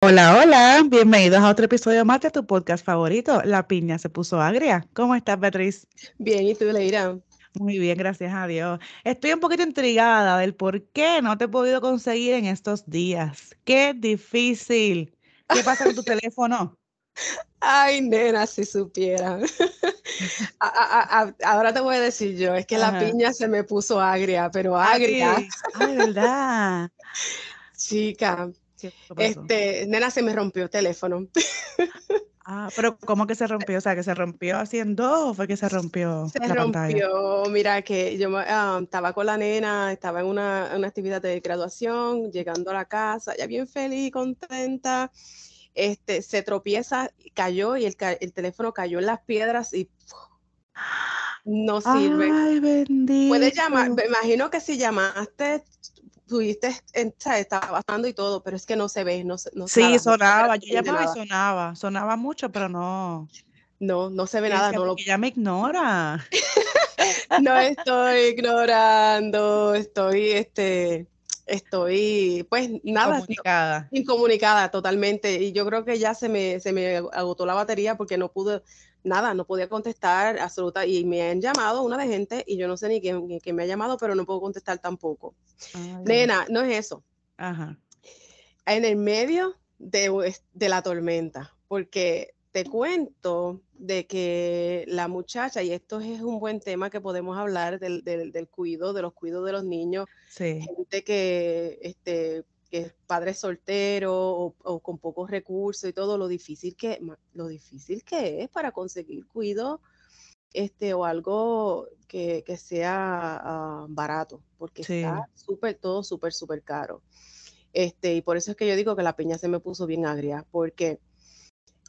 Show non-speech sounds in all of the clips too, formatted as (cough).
Hola, hola, bienvenidos a otro episodio más de tu podcast favorito, La Piña se puso agria. ¿Cómo estás, Beatriz? Bien, ¿y tú, Leira? Muy bien, gracias a Dios. Estoy un poquito intrigada del por qué no te he podido conseguir en estos días. Qué difícil. ¿Qué pasa con tu (laughs) teléfono? Ay, nena, si supieran. (laughs) ahora te voy a decir yo, es que la piña se me puso agria, pero agria. Ay, ¿verdad? Chica, este, nena, se me rompió el teléfono. Ah, pero ¿cómo que se rompió? O sea, que se rompió haciendo o fue que se rompió se rompió, mira que yo ah, estaba con la nena, estaba en una, una, actividad de graduación, llegando a la casa, ya bien feliz, contenta, este, se tropieza, cayó y el, el teléfono cayó en las piedras y no sirve. Ay, bendito. Puedes llamar, me imagino que si llamaste, tuviste, estaba pasando y todo, pero es que no se ve, no, no Sí, sonaba, yo llamaba y sonaba, sonaba mucho, pero no. No, no se ve nada, no lo... ya me ignora. (laughs) no estoy ignorando, estoy, este, estoy, pues nada. Incomunicada. incomunicada totalmente. Y yo creo que ya se me, se me agotó la batería porque no pude, nada, no podía contestar absoluta. Y me han llamado una de gente y yo no sé ni quién, quién me ha llamado, pero no puedo contestar tampoco. Nena, no es eso. Ajá. En el medio de, de la tormenta, porque te cuento de que la muchacha, y esto es un buen tema que podemos hablar del, del, del cuido, de los cuidos de los niños, sí. gente que este, que es padre soltero o, con pocos recursos y todo, lo difícil que, lo difícil que es para conseguir cuidado este, o algo que, que sea uh, barato, porque sí. está súper, todo súper, súper caro. Este, y por eso es que yo digo que la peña se me puso bien agria, porque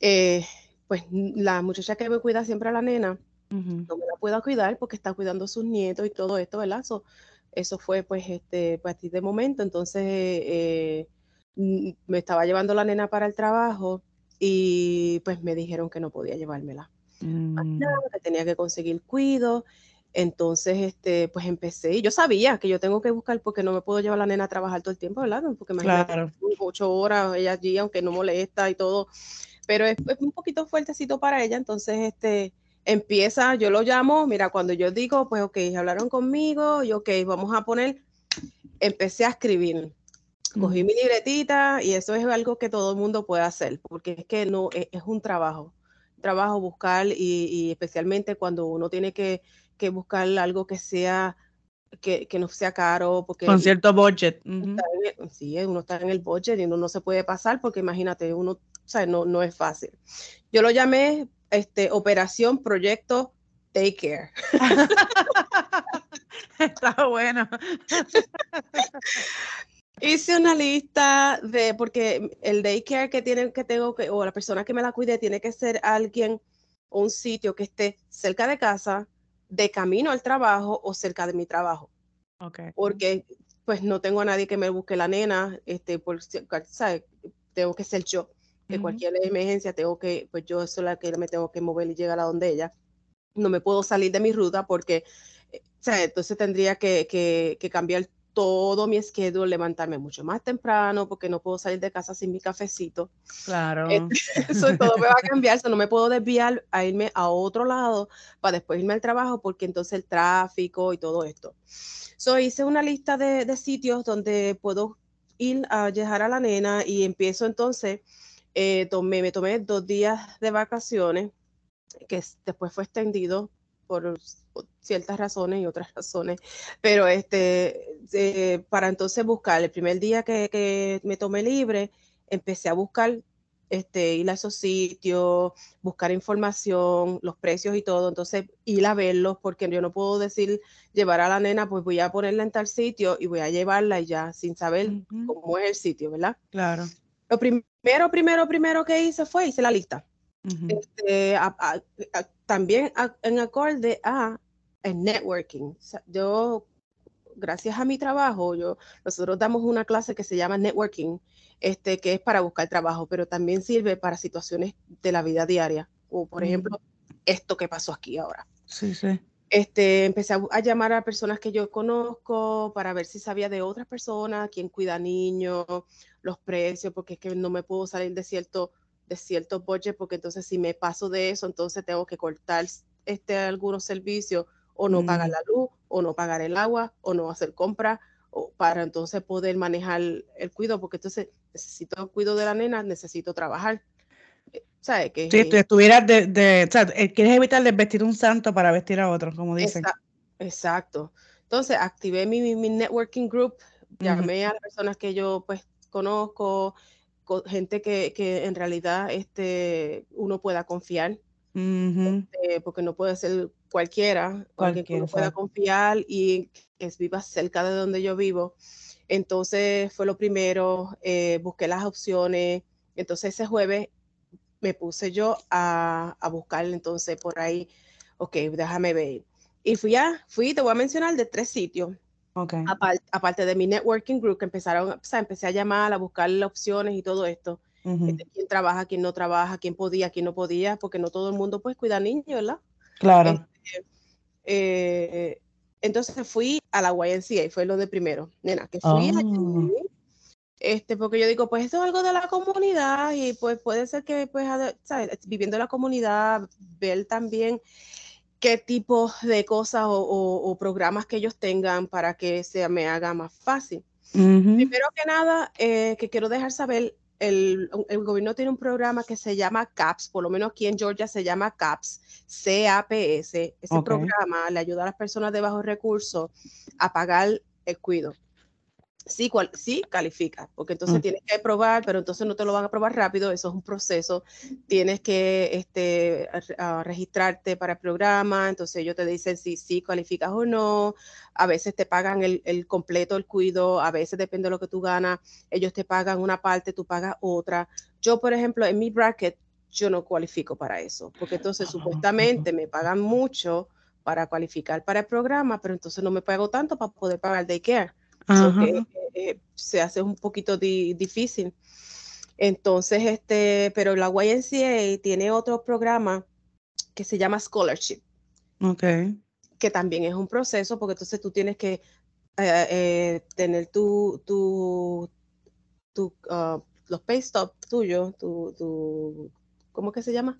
eh, pues la muchacha que me cuida siempre a la nena, uh -huh. no me la puedo cuidar porque está cuidando a sus nietos y todo esto, ¿verdad? So, eso fue pues este pues, así de momento entonces eh, me estaba llevando la nena para el trabajo y pues me dijeron que no podía llevármela mm. que tenía que conseguir cuido entonces este pues empecé y yo sabía que yo tengo que buscar porque no me puedo llevar a la nena a trabajar todo el tiempo verdad porque me claro. ocho horas ella allí aunque no molesta y todo pero es, es un poquito fuertecito para ella entonces este empieza, yo lo llamo, mira, cuando yo digo, pues ok, hablaron conmigo, y ok, vamos a poner, empecé a escribir, cogí mi libretita y eso es algo que todo el mundo puede hacer, porque es que no, es, es un trabajo, trabajo buscar y, y, especialmente cuando uno tiene que, que buscar algo que sea, que, que, no sea caro, porque... Con cierto budget. Uh -huh. el, sí, uno está en el budget y uno no se puede pasar porque imagínate, uno, o sea, no, no es fácil. Yo lo llamé este, operación proyecto daycare. (laughs) Está bueno. Hice una lista de, porque el daycare que tienen que tengo que, o la persona que me la cuide, tiene que ser alguien o un sitio que esté cerca de casa, de camino al trabajo o cerca de mi trabajo. Okay. Porque pues no tengo a nadie que me busque la nena, este, por, ¿sabes? tengo que ser yo que uh -huh. cualquier emergencia tengo que, pues yo soy la que me tengo que mover y llegar a donde ella. No me puedo salir de mi ruta porque, o sea, entonces tendría que, que, que cambiar todo mi schedule, levantarme mucho más temprano porque no puedo salir de casa sin mi cafecito. Claro. (laughs) Eso todo me va a cambiar, eso no me puedo desviar a irme a otro lado para después irme al trabajo porque entonces el tráfico y todo esto. So, hice una lista de, de sitios donde puedo ir a dejar a la nena y empiezo entonces eh, tomé, me tomé dos días de vacaciones, que después fue extendido por, ciertas razones y otras razones, pero este, eh, para entonces buscar, el primer día que, que, me tomé libre, empecé a buscar, este, ir a esos sitios, buscar información, los precios y todo, entonces ir a verlos, porque yo no puedo decir, llevar a la nena, pues voy a ponerla en tal sitio y voy a llevarla y ya, sin saber uh -huh. cómo es el sitio, ¿verdad? Claro. Lo primero, primero, primero que hice fue, hice la lista. Uh -huh. este, a, a, a, también en acorde a el networking. O sea, yo, gracias a mi trabajo, yo, nosotros damos una clase que se llama networking, este, que es para buscar trabajo, pero también sirve para situaciones de la vida diaria, o por uh -huh. ejemplo, esto que pasó aquí ahora. Sí, sí. Este, empecé a, llamar a personas que yo conozco para ver si sabía de otras personas, quién cuida niños, los precios, porque es que no me puedo salir de cierto, de cierto budget, porque entonces si me paso de eso, entonces tengo que cortar este, algunos servicios o no pagar mm. la luz, o no pagar el agua, o no hacer compras, o para entonces poder manejar el cuidado, porque entonces necesito el cuidado de la nena, necesito trabajar. ¿Sabes? Que, si estuvieras de, de, o sea, eh, quieres evitar de vestir un santo para vestir a otro, como dicen. Exacto. Entonces activé mi, mi, networking group, llamé a las personas que yo pues conozco, gente que, que, en realidad este, uno pueda confiar, este, porque no puede ser cualquiera, alguien que uno pueda confiar y que viva cerca de donde yo vivo. Entonces fue lo primero, eh, busqué las opciones. Entonces ese jueves me puse yo a, a buscar entonces por ahí, ok, déjame ver. Y fui a, fui, te voy a mencionar de tres sitios. Okay. Aparte, de mi networking group, que empezaron, o sea, empecé a llamar, a buscar opciones y todo esto. Este, quién trabaja, quién no trabaja, quién podía, quién no podía, porque no todo el mundo pues cuida niños, ¿verdad? Claro. Este, eh, entonces fui a la YNCA, fue lo de primero, nena, que fui oh. este, porque yo digo, pues esto es algo de la comunidad y pues puede ser que, pues, viviendo en la comunidad, ver también qué tipo de cosas o, programas que ellos tengan para que se me haga más fácil. Primero que nada, eh, que quiero dejar saber, el, gobierno tiene un programa que se llama CAPS, por lo menos aquí en Georgia se llama CAPS, C-A-P-S. Ese programa le ayuda a las personas de bajos recursos a pagar el cuido sí, cual, sí califica, porque entonces mm. tienes que probar, pero entonces no te lo van a probar rápido, eso es un proceso, tienes que este, registrarte para el programa, entonces ellos te dicen si sí calificas o no, a veces te pagan el, el, completo, el cuido, a veces depende de lo que tú ganas, ellos te pagan una parte, tú pagas otra. Yo, por ejemplo, en mi bracket, yo no cualifico para eso, porque entonces ah, supuestamente me pagan mucho para cualificar para el programa, pero entonces no me pago tanto para poder pagar daycare. Eh, se hace un poquito difícil. Entonces, este, pero la YNCA tiene otro programa que se llama Scholarship. Ok. Que también es un proceso, porque entonces tú tienes que eh, eh, tener tu, tu, tu uh, los pay stop tuyos, tu, tu, ¿cómo que se llama?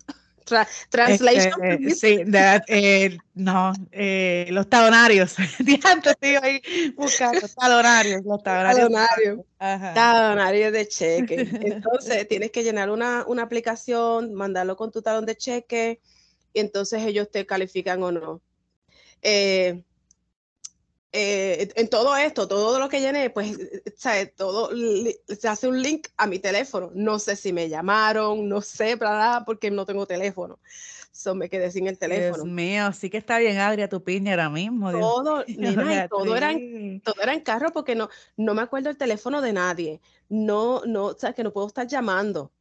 Translation. Este, sí, eh, no, eh, los talonarios. (laughs) Estoy ahí buscando talonarios, los talonarios. Talonarios, de cheque. (laughs) Entonces, tienes que llenar una, una aplicación, mandarlo con tu talón de cheque, y entonces ellos te califican o no. Eh, eh, en todo esto, todo lo que llené, pues, ¿sabe? todo se hace un link a mi teléfono. No sé si me llamaron, no sé, nada, porque no tengo teléfono. So, me quedé sin el teléfono. Dios mío, sí que está bien, Adria, tu piña ahora mismo. Todo, (laughs) todo, era en, todo era en carro porque no, no me acuerdo el teléfono de nadie. No, no, o sea, que no puedo estar llamando.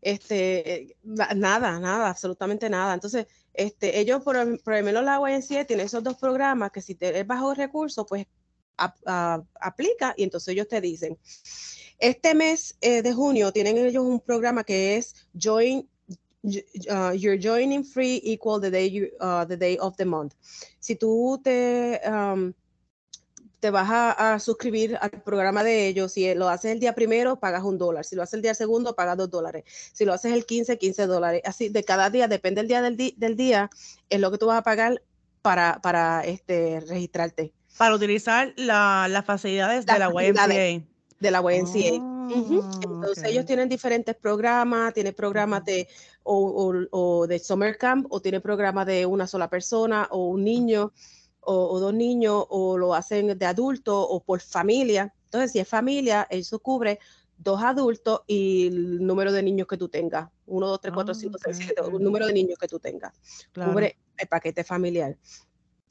Este, nada, nada, absolutamente nada. Entonces, este, ellos, por, por lo menos la YNCA tiene esos dos programas que si te es bajo recursos, pues aplica y entonces ellos te dicen, este mes eh, de junio tienen ellos un programa que es Join Uh, you're joining free equal the day uh, the day of the month. Si tú te um, te vas a, suscribir al programa de ellos. Si lo haces el día primero, pagas un dólar. Si lo haces el día segundo, pagas dos dólares. Si lo haces el 15, 15 dólares. Así de cada día, depende del día del, día, es lo que tú vas a pagar para, para este, registrarte. Para utilizar las facilidades de la YMCA. De la YMCA. Ah, Entonces ellos tienen diferentes programas, tienen programas de o, o, de summer camp o tiene programas de una sola persona o un niño o, dos niños o lo hacen de adulto o por familia. Entonces, si es familia, eso cubre dos adultos y el número de niños que tú tengas. Uno, dos, tres, cuatro, cinco, seis, siete, el número de niños que tú tengas. Cubre el paquete familiar.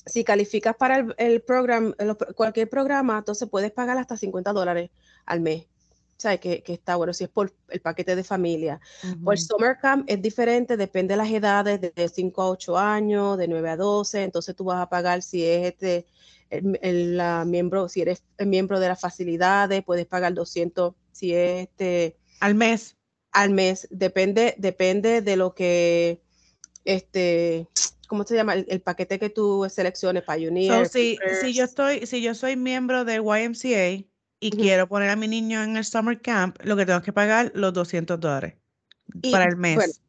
Si calificas para el, programa, cualquier programa, entonces puedes pagar hasta 50 dólares al mes. ¿Sabes? Que, que, está bueno, si es por el paquete de familia. Por Summer Camp es diferente, depende de las edades, de 5 a 8 años, de 9 a 12, entonces tú vas a pagar si es este, el, miembro, si eres miembro de las facilidades, puedes pagar 200, si es este... Al mes. Al mes, depende, depende de lo que, este, ¿cómo se llama? El, paquete que tú selecciones, Pioneer. So, si, si, yo estoy, si yo soy miembro del YMCA y quiero poner a mi niño en el summer camp, lo que tengo que pagar los 200 dólares para el mes.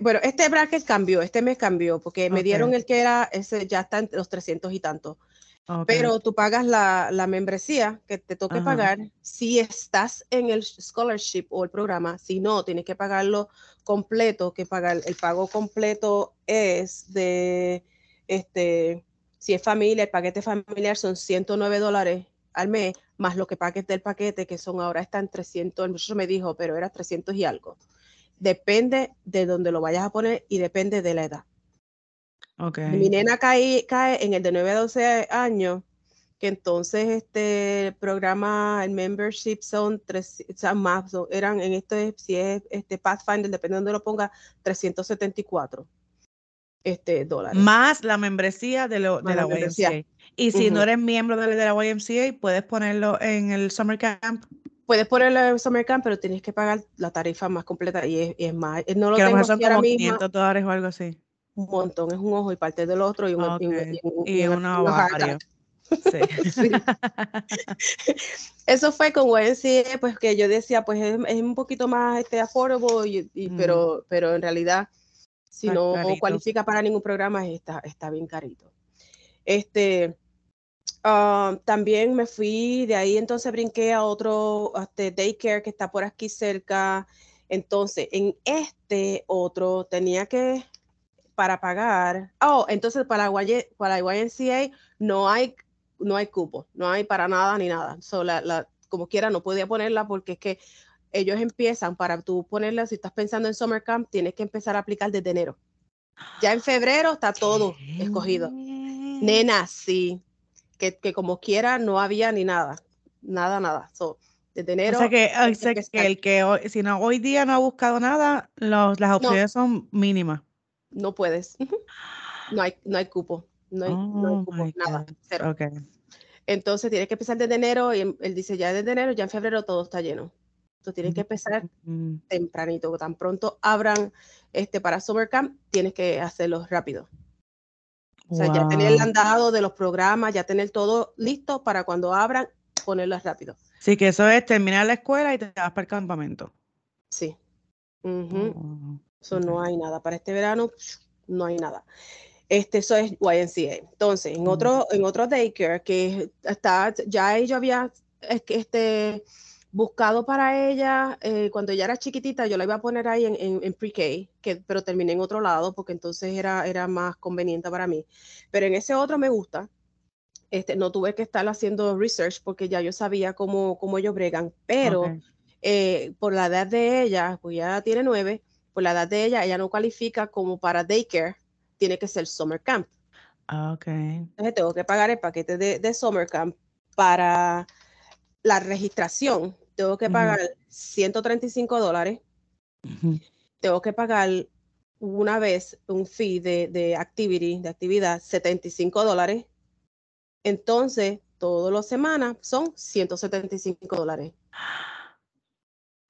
Bueno, este bracket cambió, este mes cambió, porque me dieron el que era, ese ya está en los 300 y tanto. Pero tú pagas la, la, membresía que te toque pagar si estás en el scholarship o el programa. Si no, tienes que pagarlo completo, que pagar el pago completo es de, este, si es familia, el paquete familiar son 109 dólares al mes, más lo que pagues del paquete, que son ahora están 300, el muchacho me dijo, pero era 300 y algo. Depende de dónde lo vayas a poner y depende de la edad. Mi nena cae, cae en el de 9 a 12 años, que entonces este programa, el membership son tres, más, eran en este, si es este Pathfinder, depende de donde lo ponga, 374 este, dólares. Más la membresía de, lo, de la, YMCA. Y si no eres miembro de, de, la YMCA, puedes ponerlo en el Summer Camp. Puedes ponerlo en el Summer Camp, pero tienes que pagar la tarifa más completa y es, más. No lo que tengo son como 500 dólares o algo así un montón, es un ojo y parte del otro y, un, y, una Sí. Eso fue con YMCA, pues que yo decía, pues es, un poquito más este, affordable, y, pero, pero en realidad, si no cualifica para ningún programa, está, está bien carito. Este, ah, también me fui, de ahí entonces brinqué a otro este, daycare que está por aquí cerca. Entonces, en este otro tenía que para pagar. Oh, entonces para, para YMCA no hay, no hay cupo, no hay para nada ni nada. So, la, como quiera, no podía ponerla porque es que ellos empiezan para tú ponerla, si estás pensando en Summer Camp, tienes que empezar a aplicar desde enero. Ya en febrero está todo escogido. (gasps) Nena, sí, que, que, como quiera no había ni nada, nada, nada. So, desde enero. O sea que, el que hoy, si no, hoy día no ha buscado nada, los, las opciones son mínimas no puedes. No hay, no hay cupo, no hay, oh cupo, nada, cero. Entonces tienes que empezar desde enero y él dice ya desde enero, ya en febrero todo está lleno. Entonces tienes que empezar mm. tempranito, tan pronto abran este para Summer Camp, tienes que hacerlo rápido. O sea, ya tener el andado de los programas, ya tener todo listo para cuando abran, ponerlo rápido. Sí, que eso es terminar la escuela y te vas para el campamento. Sí. Eso no hay nada. Para este verano no hay nada. Este, eso es YNCA. Entonces, en otro, en otro daycare que está, ya ella había este, buscado para ella, eh, cuando ella era chiquitita, yo la iba a poner ahí en, en, pre-K, que, pero terminé en otro lado porque entonces era, era más conveniente para mí. Pero en ese otro me gusta. Este, no tuve que estar haciendo research porque ya yo sabía cómo, cómo ellos bregan, pero eh, por la edad de ella, pues ya tiene nueve, por la edad de ella, ella no cualifica como para daycare, tiene que ser summer camp. Ah, ok. Entonces tengo que pagar el paquete de, summer camp para la registración. Tengo que pagar 135 dólares. Tengo que pagar una vez un fee de, de activity, de actividad, 75 dólares. Entonces, todas las semanas son 175 dólares.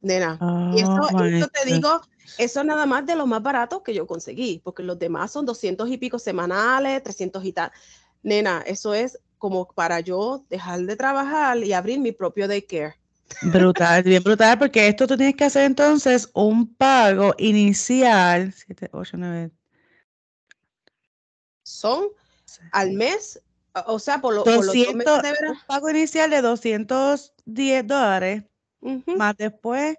Nena, y eso, oh te digo, eso es nada más de los más baratos que yo conseguí, porque los demás son 200 y pico semanales, 300 y tal. Nena, eso es como para yo dejar de trabajar y abrir mi propio daycare. Brutal, bien brutal, porque esto tú tienes que hacer entonces un pago inicial. 7, 8, 9. Son al mes, o sea, por, lo, 200, por los meses de Un pago inicial de 210 dólares más después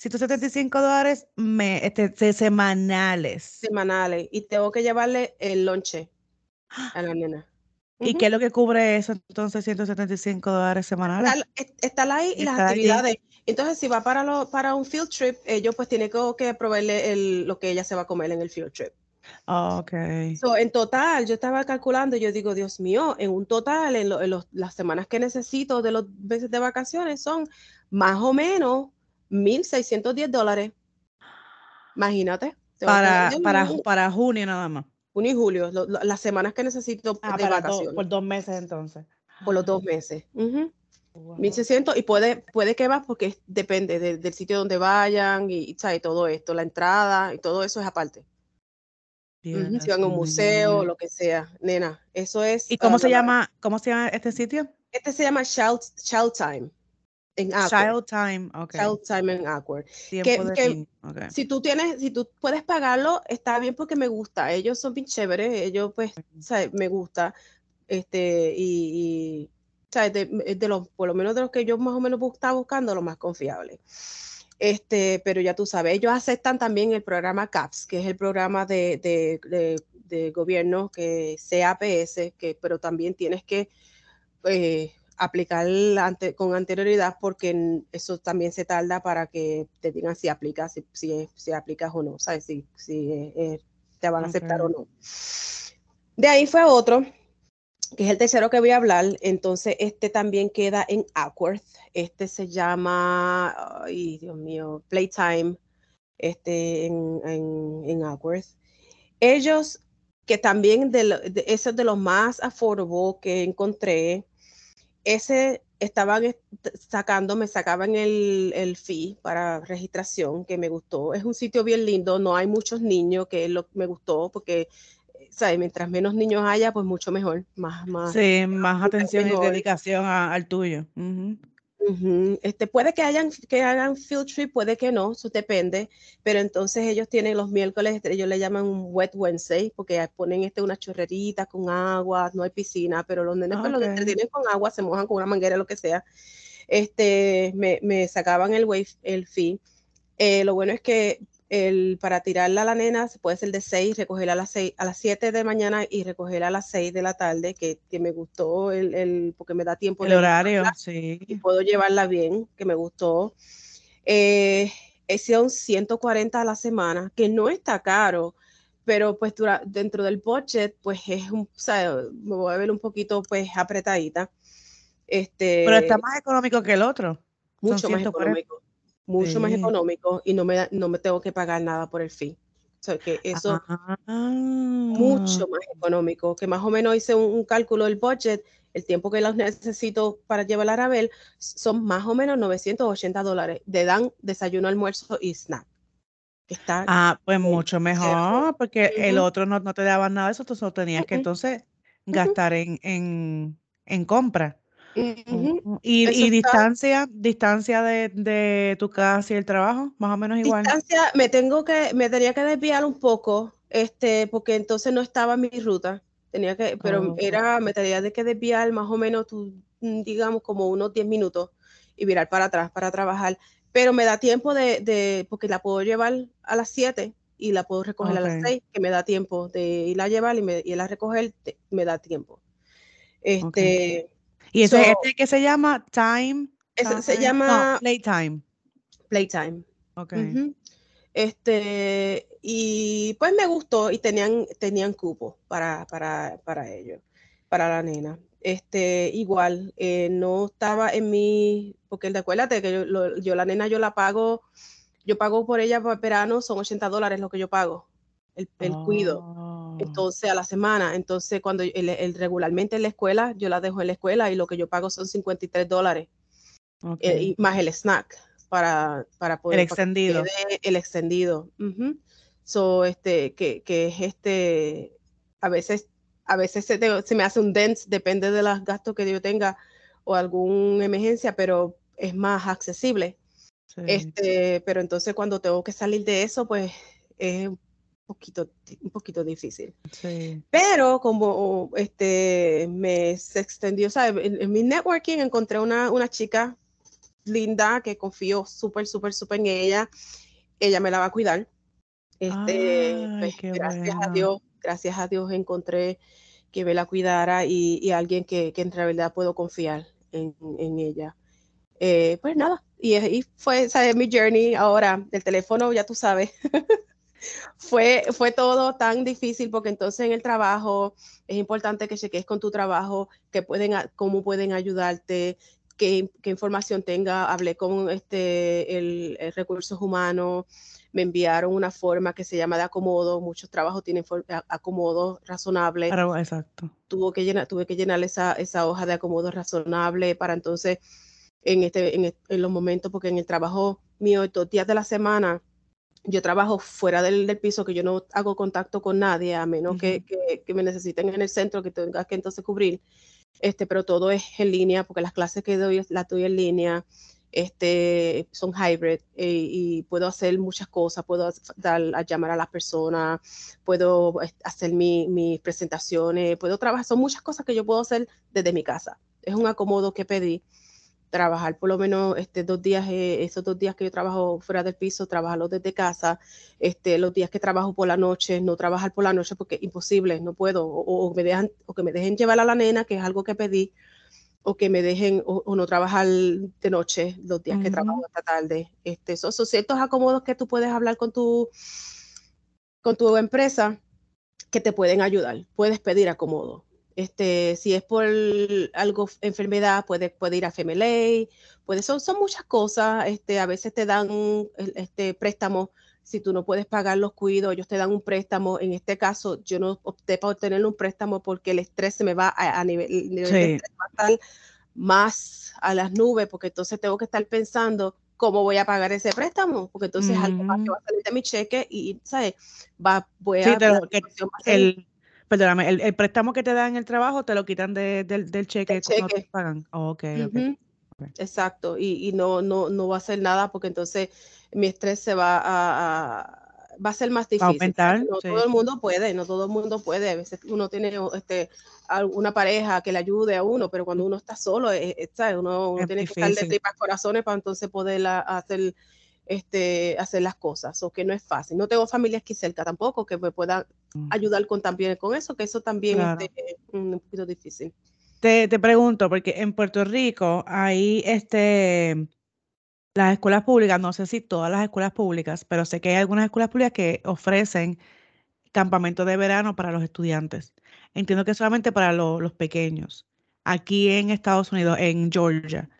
175 dólares me, este, semanales. Semanales. Y tengo que llevarle el lonche a la nena. ¿Y qué es lo que cubre eso entonces 175 dólares semanales? Está, ahí y las actividades. Entonces, si va para, lo, para un field trip, ellos pues tienen que, proveerle el, lo que ella se va a comer en el field trip. ok. en total, yo estaba calculando, yo digo, Dios mío, en un total, en, las semanas que necesito de los meses de vacaciones son más o menos 1.610 dólares. Imagínate. Para, para, para junio nada más. Junio y julio, las semanas que necesito ah, de vacaciones. por dos meses entonces. Por los dos meses. 1600 y puede, puede que más porque depende del sitio donde vayan y, y, todo esto, la entrada y todo eso es aparte. si van a un museo, lo que sea, nena, eso es. ¿Y cómo se llama, cómo se llama este sitio? Este se llama Child, Child Time. En Child Time, ok. Child Time en Awkward. Que, Si tú tienes, si tú puedes pagarlo, está bien porque me gusta. Ellos son bien chéveres, ellos pues, me gusta. Este, y, y de, de, los, por lo menos de los que yo más o menos estaba buscando, lo más confiable. Este, pero ya tú sabes, ellos aceptan también el programa CAPS, que es el programa de, de, de, gobierno que CAPS, que, pero también tienes que eh, aplicar ante, con anterioridad porque eso también se tarda para que te digan si aplicas, si, si, si aplicas o no, ¿sabes? Si, si eh, te van a aceptar o no. De ahí fue otro que es el tercero que voy a hablar, entonces este también queda en Ackworth. Este se llama, ay Dios mío, Playtime, este en, en, en Ackworth. Ellos, que también de, de, ese de los más affordable que encontré, ese estaban sacando, me sacaban el, el, fee para registración, que me gustó. Es un sitio bien lindo, no hay muchos niños, que lo, me gustó, porque Mientras menos niños haya, pues mucho mejor, más, más. Sí, más atención y dedicación al tuyo. Este, puede que hayan que hagan field trip, puede que no, eso depende, pero entonces ellos tienen los miércoles, ellos le llaman un wet Wednesday, porque ponen este una chorrerita con agua, no hay piscina, pero los nenes pues, los entretienen con agua, se mojan con una manguera, lo que sea. Este, me, me sacaban el, wave, el fee. Eh, lo bueno es que el, para tirarla a la nena puede ser de 6, recogerla a las 6, a las 7 de mañana y recogerla a las 6 de la tarde, que, que me gustó el, el, porque me da tiempo. El horario, sí. Y puedo llevarla bien, que me gustó. Eh, son 140 a la semana, que no está caro, pero pues dentro del budget, pues es un, o sea, me voy a ver un poquito pues apretadita. Este, pero está más económico que el otro. Mucho más económico mucho más económico y no me, no me tengo que pagar nada por el fee. O sea, que eso mucho más económico, que más o menos hice un, cálculo del budget, el tiempo que los necesito para llevar a Arabel son más o menos 980 dólares. De dan desayuno, almuerzo y snack. Está ah, pues mucho mejor, porque el otro no, no, te daba nada de eso, tú solo tenías que entonces gastar en, en, en compra. ¿Y, distancia, distancia de, tu casa y el trabajo? Más o menos igual. Distancia, me tengo que, me tenía que desviar un poco, este, porque entonces no estaba en mi ruta. Tenía que, pero era, me tenía que desviar más o menos, mm, digamos, como unos 10 minutos y virar para atrás para trabajar. Pero me da tiempo de, porque la puedo llevar a las 7 y la puedo recoger a las 6, que me da tiempo de ir a llevar y, me, y a recoger, me da tiempo. Este, ¿Y ese, este que se llama Time? se llama Playtime. Playtime. Ok. Este, y pues me gustó y tenían, tenían cupo para, para, para ellos, para la nena. Este, igual, eh, no estaba en mi, porque acuérdate que yo, yo, la nena yo la pago, yo pago por ella por verano, son 80 dólares lo que yo pago, el, el cuido. Entonces a la semana. Entonces, cuando el, regularmente en la escuela, yo la dejo en la escuela y lo que yo pago son 53 dólares. Eh, y más el snack para, para poder. El extendido. el extendido. So, este, que, que, es este, a veces, a veces se, se, me hace un dense, depende de los gastos que yo tenga o alguna emergencia, pero es más accesible. Este, pero entonces cuando tengo que salir de eso, pues es poquito, un poquito difícil. Pero como este, me se extendió, ¿sabes? En, mi networking encontré una, una chica linda que confío súper, súper, súper en ella. Ella me la va a cuidar. Este, pues, gracias a Dios, gracias a Dios encontré que me la cuidara y, y alguien que, que, en realidad puedo confiar en, en ella. Eh, pues nada, y, y fue ¿sabes? mi journey ahora, el teléfono, ya tú sabes. (laughs) fue, fue todo tan difícil porque entonces en el trabajo es importante que cheques con tu trabajo, que pueden, cómo pueden ayudarte, qué, qué información tenga. Hablé con este, el, recursos humanos, me enviaron una forma que se llama de acomodo. Muchos trabajos tienen acomodo razonable. exacto. Tuvo que llenar, tuve que llenar esa, esa hoja de acomodo razonable para entonces, en, este, en, en los momentos, porque en el trabajo mío, estos días de la semana, yo trabajo fuera del, piso, que yo no hago contacto con nadie, a menos que, me necesiten en el centro, que tenga que entonces cubrir. Este, pero todo es en línea, porque las clases que doy las doy en línea, este, son hybrid eh, y puedo hacer muchas cosas, puedo dar, a llamar a las personas, puedo hacer mis presentaciones, puedo trabajar, son muchas cosas que yo puedo hacer desde mi casa. Es un acomodo que pedí trabajar por lo menos este, dos días, eh, esos dos días que yo trabajo fuera del piso, trabajarlo desde casa, este, los días que trabajo por la noche, no trabajar por la noche porque es imposible, no puedo, o, me dejan, o que me dejen llevar a la nena, que es algo que pedí, o que me dejen, o, no trabajar de noche los días que trabajo hasta tarde. Este, esos son ciertos acomodos que tú puedes hablar con tu, con tu empresa que te pueden ayudar, puedes pedir acomodo. Este, si es por algo, enfermedad, puede, puede ir a FMLA, puede, son, son muchas cosas. Este, a veces te dan este, préstamos si tú no puedes pagar los cuidados, ellos te dan un préstamo. En este caso, yo no opté por tener un préstamo porque el estrés se me va a, nivel, de más a las nubes, porque entonces tengo que estar pensando cómo voy a pagar ese préstamo, porque entonces algo más que va a salir de mi cheque y, ¿sabes? Va, voy a... el, Perdóname, el, préstamo que te dan en el trabajo te lo quitan del, cheque, cuando te pagan. Oh, Exacto, y, no, no, no va a hacer nada porque entonces mi estrés se va a, va a ser más difícil. Aumentar, no todo el mundo puede, no todo el mundo puede. A veces uno tiene este, una pareja que le ayude a uno, pero cuando uno está solo, eh, eh, Uno, tiene que estar de tripas corazones para entonces poder hacer este, hacer las cosas, o que no es fácil. No tengo familia aquí cerca tampoco que me puedan mm. ayudar con también con eso, que eso también es este, un poquito difícil. Te, te, pregunto, porque en Puerto Rico hay este, las escuelas públicas, no sé si todas las escuelas públicas, pero sé que hay algunas escuelas públicas que ofrecen campamentos de verano para los estudiantes. Entiendo que solamente para los pequeños. Aquí en Estados Unidos, en Georgia,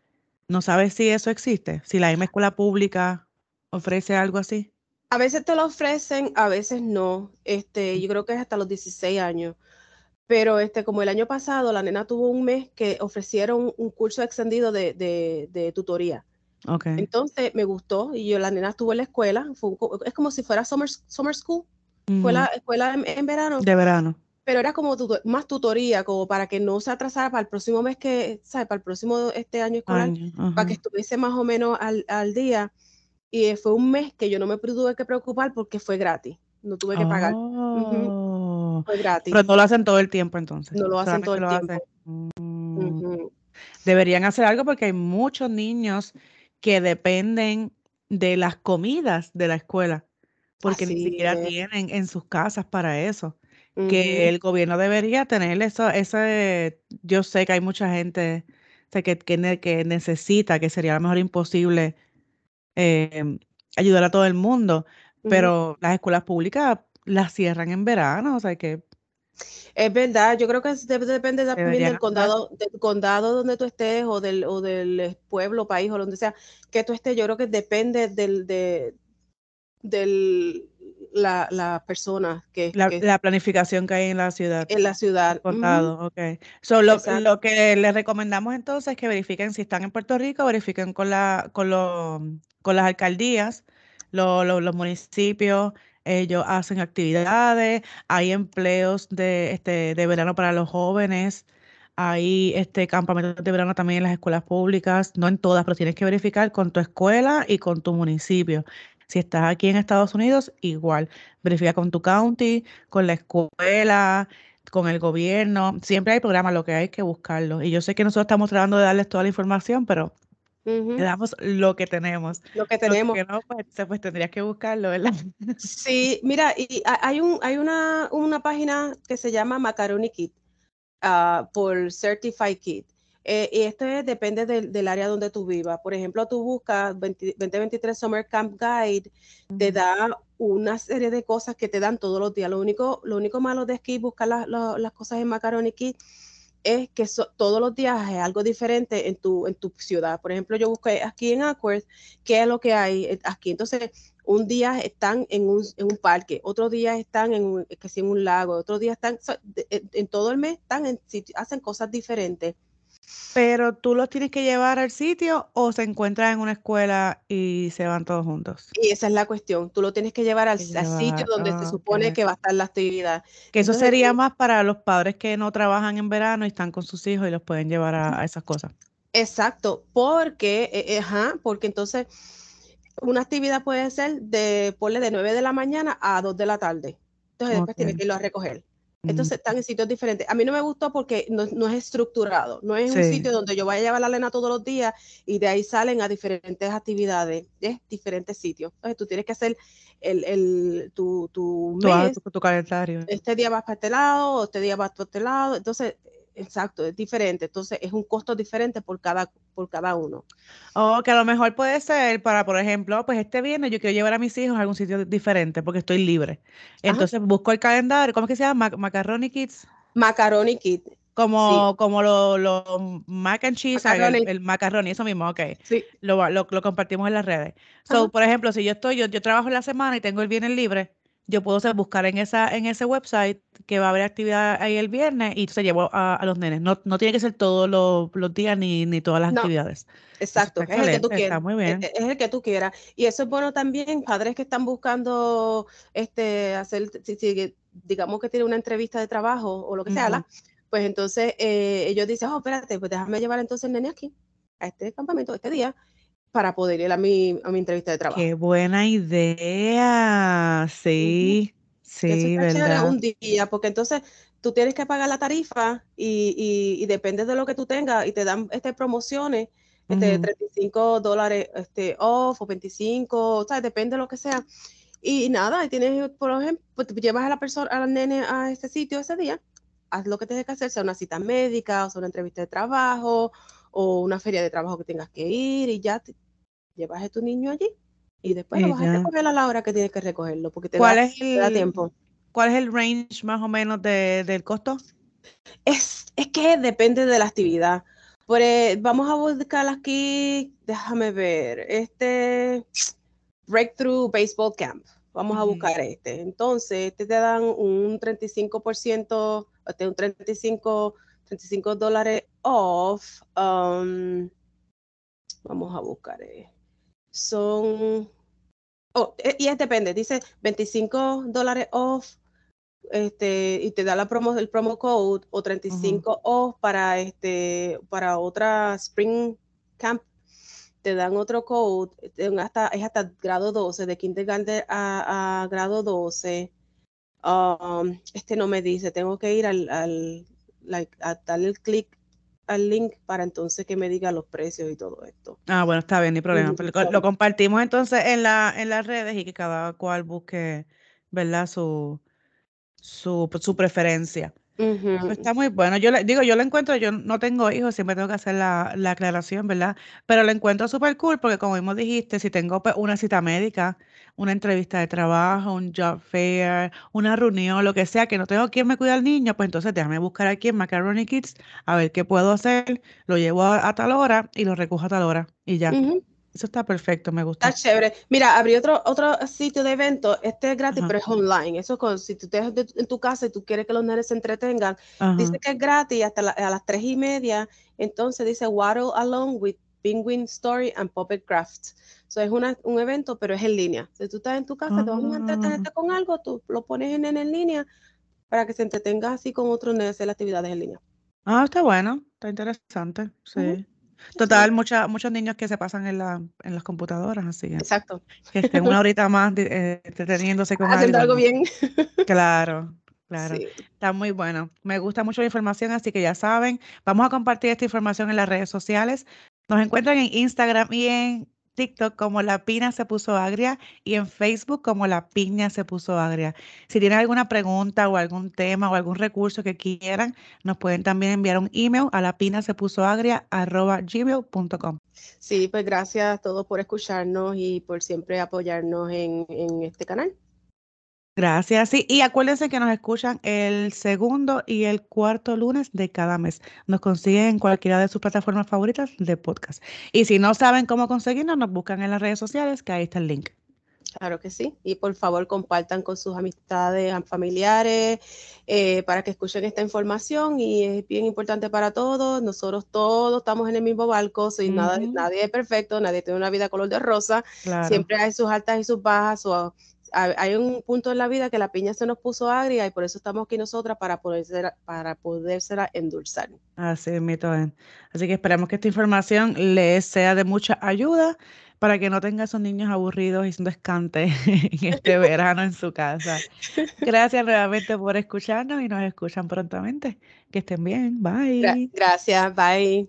¿no sabes si eso existe? Si la misma escuela pública ofrece algo así? A veces te lo ofrecen, a veces no. Este, yo creo que es hasta los 16 años. Pero este, como el año pasado, la nena tuvo un mes que ofrecieron un curso extendido de, tutoría. Okay. Entonces me gustó y yo, la nena estuvo en la escuela. es como si fuera summer, summer school, escuela, escuela en, verano. De verano. Pero era como más tutoría, como para que no se atrasara para el próximo mes que, ¿sabes? Para el próximo este año escolar, para que estuviese más o menos al, al día y fue un mes que yo no me tuve que preocupar porque fue gratis, no tuve que pagar. Oh. Fue gratis. Pero no lo hacen todo el tiempo entonces. No lo hacen todo el tiempo. Mm. Deberían hacer algo porque hay muchos niños que dependen de las comidas de la escuela, porque ni siquiera tienen en sus casas para eso. Que el gobierno debería tener eso, ese, yo sé que hay mucha gente que, que, que necesita, que sería a lo mejor imposible Em, ayudar a todo el mundo, pero las escuelas públicas las cierran en verano, o sea que... Es verdad, yo creo que depende también del condado, del condado donde tú estés o del, o del pueblo, país o donde sea que tú estés, yo creo que depende del, de, del, la, la persona que la, planificación que hay en la ciudad. En la ciudad. Contado, okay ok. lo, que les recomendamos entonces es que verifiquen si están en Puerto Rico, verifiquen con, la, con, con las alcaldías, los municipios, ellos hacen actividades, hay empleos de, este, de verano para los jóvenes, hay este campamentos de verano también en las escuelas públicas, no en todas, pero tienes que verificar con tu escuela y con tu municipio. Si estás aquí en Estados Unidos, igual. Verifica con tu county, con la escuela, con el gobierno. Siempre hay programas, lo que hay que buscarlo. Y yo sé que nosotros estamos tratando de darles toda la información, pero le damos lo que tenemos. Lo que tenemos. Lo que no, pues, pues, tendrías que buscarlo, ¿verdad? Sí, mira, y hay, un, hay una, una página que se llama Macaroni Kit ah, por Certified Kit. Eh, y esto depende del, área donde tú vivas. Por ejemplo, tú buscas 2023 Summer Camp Guide, te da una serie de cosas que te dan todos los días. Lo único, lo único malo de aquí buscar las cosas en Macaroni Key es que todos los días hay algo diferente en tu, en tu ciudad. Por ejemplo, yo busqué aquí en Acworth qué es lo que hay eh, aquí. Entonces, un día están en un, en un parque, otro día están en un, que en un lago, otro día están, en, todo el mes están en, hacen cosas diferentes. Pero tú los tienes que llevar al sitio o se encuentran en una escuela y se van todos juntos. Y esa es la cuestión. Tú lo tienes que llevar al, sitio donde se supone que va a estar la actividad. Que eso sería más para los padres que no trabajan en verano y están con sus hijos y los pueden llevar a, esas cosas. Exacto, porque, eh, ajá, porque entonces una actividad puede ser de, ponle de 9 de la mañana a 2 de la tarde. Entonces después tienes que irlo a recoger. Entonces están en sitios diferentes. A mí no me gustó porque no, es estructurado, no es un sitio donde yo vaya a llevar la lena todos los días y de ahí salen a diferentes actividades, es diferentes sitios. Entonces tú tienes que hacer el, el tu, tu, mes, tu, calendario. Este día vas para este lado, este día vas para este lado. Entonces exacto, es diferente. Entonces es un costo diferente por cada, por cada uno. O que a lo mejor puede ser para, por ejemplo, pues este viernes yo quiero llevar a mis hijos a algún sitio diferente porque estoy libre. Entonces busco el calendario, ¿cómo es que se llama? Macaroni Kids. Macaroni Kids. Como, como los lo mac and cheese, el, macaroni, eso mismo, ok. Sí. Lo, lo, compartimos en las redes. So, por ejemplo, si yo estoy, yo, yo trabajo en la semana y tengo el viernes libre, yo puedo buscar en esa en ese website que va a haber actividad ahí el viernes y se llevó a, los nenes. No, no tiene que ser todos los, días ni, ni todas las actividades. Exacto, es el que tú quieras. muy bien. Es, el que tú quieras. Y eso es bueno también, padres que están buscando este hacer, si, digamos que tiene una entrevista de trabajo o lo que sea, pues entonces eh, ellos dicen, oh, espérate, pues déjame llevar entonces el nene aquí, a este campamento, este día, para poder ir a mi, a mi entrevista de trabajo. Qué buena idea. Sí, sí, verdad. un día, porque entonces tú tienes que pagar la tarifa y, y, depende de lo que tú tengas y te dan este, promociones, este, 35 dólares este, off o 25, o sea, depende de lo que sea. Y nada, y tienes, por ejemplo, pues, llevas a la persona, a la nene a este sitio ese día, haz lo que tienes que hacer, sea una cita médica, o sea una entrevista de trabajo, o una feria de trabajo que tengas que ir y ya llevas a tu niño allí y después lo vas a recoger a la hora que tienes que recogerlo porque te, ¿Cuál da, es el, tiempo. ¿Cuál es el range más o menos de, del costo? Es, es que depende de la actividad. Pues, vamos a buscar aquí, déjame ver, este Breakthrough Baseball Camp. Vamos a buscar este. Entonces, este te dan un 35%, este, un 35 35 dólares off. Um, vamos a buscar. Eh. Son. Oh, eh, y es depende, dice 25 dólares off este, y te da la promo, el promo code o 35 off para, este, para otra Spring Camp. Te dan otro code, hasta, es hasta grado 12, de kindergarten a, a grado 12. Um, este no me dice, tengo que ir al, al like, a darle el clic al link para entonces que me diga los precios y todo esto. Ah, bueno, está bien, ni problema. Lo, compartimos entonces en, la, en las redes y que cada cual busque, ¿verdad? Su, su, su preferencia. Está muy bueno. Yo le, digo, yo lo encuentro, yo no tengo hijos, siempre tengo que hacer la, la aclaración, ¿verdad? Pero lo encuentro súper cool porque como mismo dijiste, si tengo pues, una cita médica, una entrevista de trabajo, un job fair, una reunión, lo que sea, que no tengo quien me cuida al niño, pues entonces déjame buscar aquí en Macaroni Kids a ver qué puedo hacer, lo llevo a, tal hora y lo recojo a tal hora y ya. Eso está perfecto, me gusta. Está chévere. Mira, abrí otro, otro sitio de evento. Este es gratis, pero es online. Eso con, si tú estás en tu casa y tú quieres que los nenes se entretengan, dice que es gratis hasta a las tres y media. Entonces dice Waddle Along with Penguin Story and Puppet Crafts. So es una, un evento, pero es en línea. Si tú estás en tu casa, te vamos a entretenerte ah. con algo, tú lo pones en, en, línea para que se entretenga así con otros nenes hacer actividades en línea. Ah, está bueno, está interesante, sí. Total, muchos niños que se pasan en, la, en las computadoras, así. Exacto. Que estén una horita más eh, entreteniéndose con Haciendo algo, bien. Claro, claro. Está muy bueno. Me gusta mucho la información, así que ya saben, vamos a compartir esta información en las redes sociales. Nos encuentran en Instagram y en TikTok como La Pina se puso agria y en Facebook como La Piña se puso agria. Si tienen alguna pregunta o algún tema o algún recurso que quieran, nos pueden también enviar un email a la pina se puso agria gmail.com. Sí, pues gracias a todos por escucharnos y por siempre apoyarnos en, en este canal. Gracias. Sí, y acuérdense que nos escuchan el segundo y el cuarto lunes de cada mes. Nos consiguen en cualquiera de sus plataformas favoritas de podcast. Y si no saben cómo conseguirnos, nos buscan en las redes sociales, que ahí está el link. Claro que sí. Y por favor compartan con sus amistades, familiares, eh, para que escuchen esta información. Y es bien importante para todos. Nosotros todos estamos en el mismo barco. Sin nada, nadie es perfecto, nadie tiene una vida color de rosa. Siempre hay sus altas y sus bajas. Hay un punto en la vida que la piña se nos puso agria y por eso estamos aquí nosotras para poder ser, para podérsela endulzar. Así es, Así que esperamos que esta información les sea de mucha ayuda para que no tenga esos niños aburridos y siendo escantes (laughs) en este (laughs) verano en su casa. Gracias nuevamente por escucharnos y nos escuchan prontamente. Que estén bien. Bye. gracias. Bye.